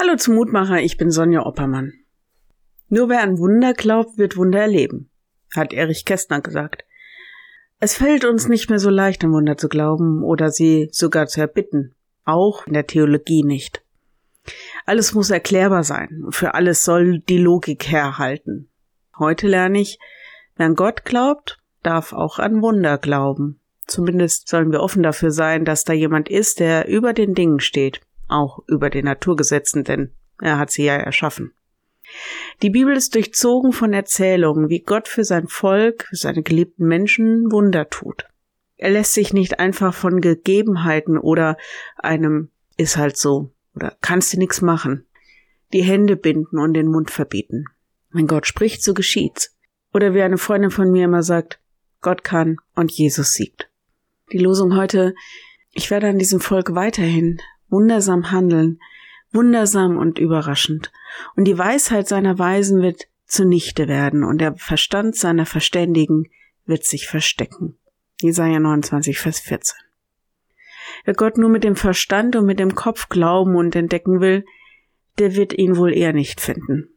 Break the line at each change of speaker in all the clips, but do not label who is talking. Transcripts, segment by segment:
Hallo zum Mutmacher, ich bin Sonja Oppermann. Nur wer an Wunder glaubt, wird Wunder erleben, hat Erich Kästner gesagt. Es fällt uns nicht mehr so leicht, an Wunder zu glauben oder sie sogar zu erbitten, auch in der Theologie nicht. Alles muss erklärbar sein, für alles soll die Logik herhalten. Heute lerne ich, wer an Gott glaubt, darf auch an Wunder glauben. Zumindest sollen wir offen dafür sein, dass da jemand ist, der über den Dingen steht auch über den Naturgesetzen, denn er hat sie ja erschaffen. Die Bibel ist durchzogen von Erzählungen, wie Gott für sein Volk, für seine geliebten Menschen Wunder tut. Er lässt sich nicht einfach von Gegebenheiten oder einem ist halt so oder kannst du nichts machen, die Hände binden und den Mund verbieten. Wenn Gott spricht, so geschieht's. Oder wie eine Freundin von mir immer sagt, Gott kann und Jesus siegt. Die Losung heute, ich werde an diesem Volk weiterhin wundersam handeln, wundersam und überraschend. Und die Weisheit seiner Weisen wird zunichte werden und der Verstand seiner Verständigen wird sich verstecken. Jesaja 29, Vers 14. Wer Gott nur mit dem Verstand und mit dem Kopf glauben und entdecken will, der wird ihn wohl eher nicht finden.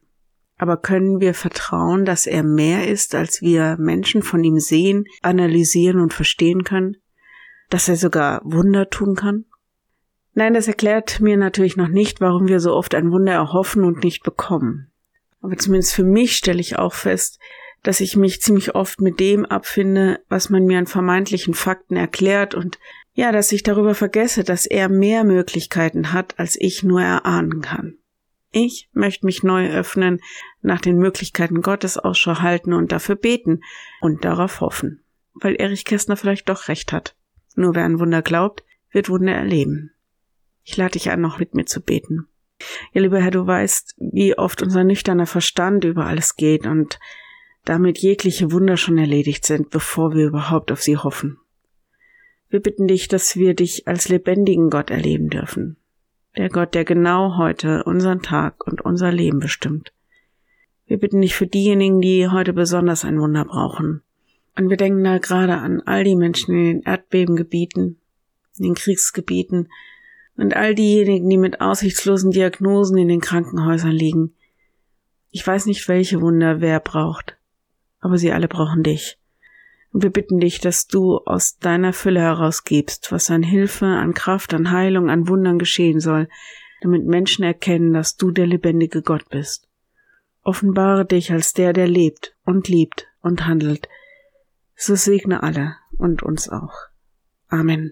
Aber können wir vertrauen, dass er mehr ist, als wir Menschen von ihm sehen, analysieren und verstehen können? Dass er sogar Wunder tun kann? Nein, das erklärt mir natürlich noch nicht, warum wir so oft ein Wunder erhoffen und nicht bekommen. Aber zumindest für mich stelle ich auch fest, dass ich mich ziemlich oft mit dem abfinde, was man mir an vermeintlichen Fakten erklärt und ja, dass ich darüber vergesse, dass er mehr Möglichkeiten hat, als ich nur erahnen kann. Ich möchte mich neu öffnen, nach den Möglichkeiten Gottes Ausschau halten und dafür beten und darauf hoffen. Weil Erich Kästner vielleicht doch recht hat. Nur wer an Wunder glaubt, wird Wunder erleben. Ich lade dich ein, noch mit mir zu beten. Ja, lieber Herr, du weißt, wie oft unser nüchterner Verstand über alles geht und damit jegliche Wunder schon erledigt sind, bevor wir überhaupt auf sie hoffen. Wir bitten dich, dass wir dich als lebendigen Gott erleben dürfen. Der Gott, der genau heute unseren Tag und unser Leben bestimmt. Wir bitten dich für diejenigen, die heute besonders ein Wunder brauchen. Und wir denken da gerade an all die Menschen in den Erdbebengebieten, in den Kriegsgebieten, und all diejenigen, die mit aussichtslosen Diagnosen in den Krankenhäusern liegen. Ich weiß nicht, welche Wunder wer braucht, aber sie alle brauchen dich. Und wir bitten dich, dass du aus deiner Fülle herausgibst, was an Hilfe, an Kraft, an Heilung, an Wundern geschehen soll, damit Menschen erkennen, dass du der lebendige Gott bist. Offenbare dich als der, der lebt und liebt und handelt. So segne alle und uns auch. Amen.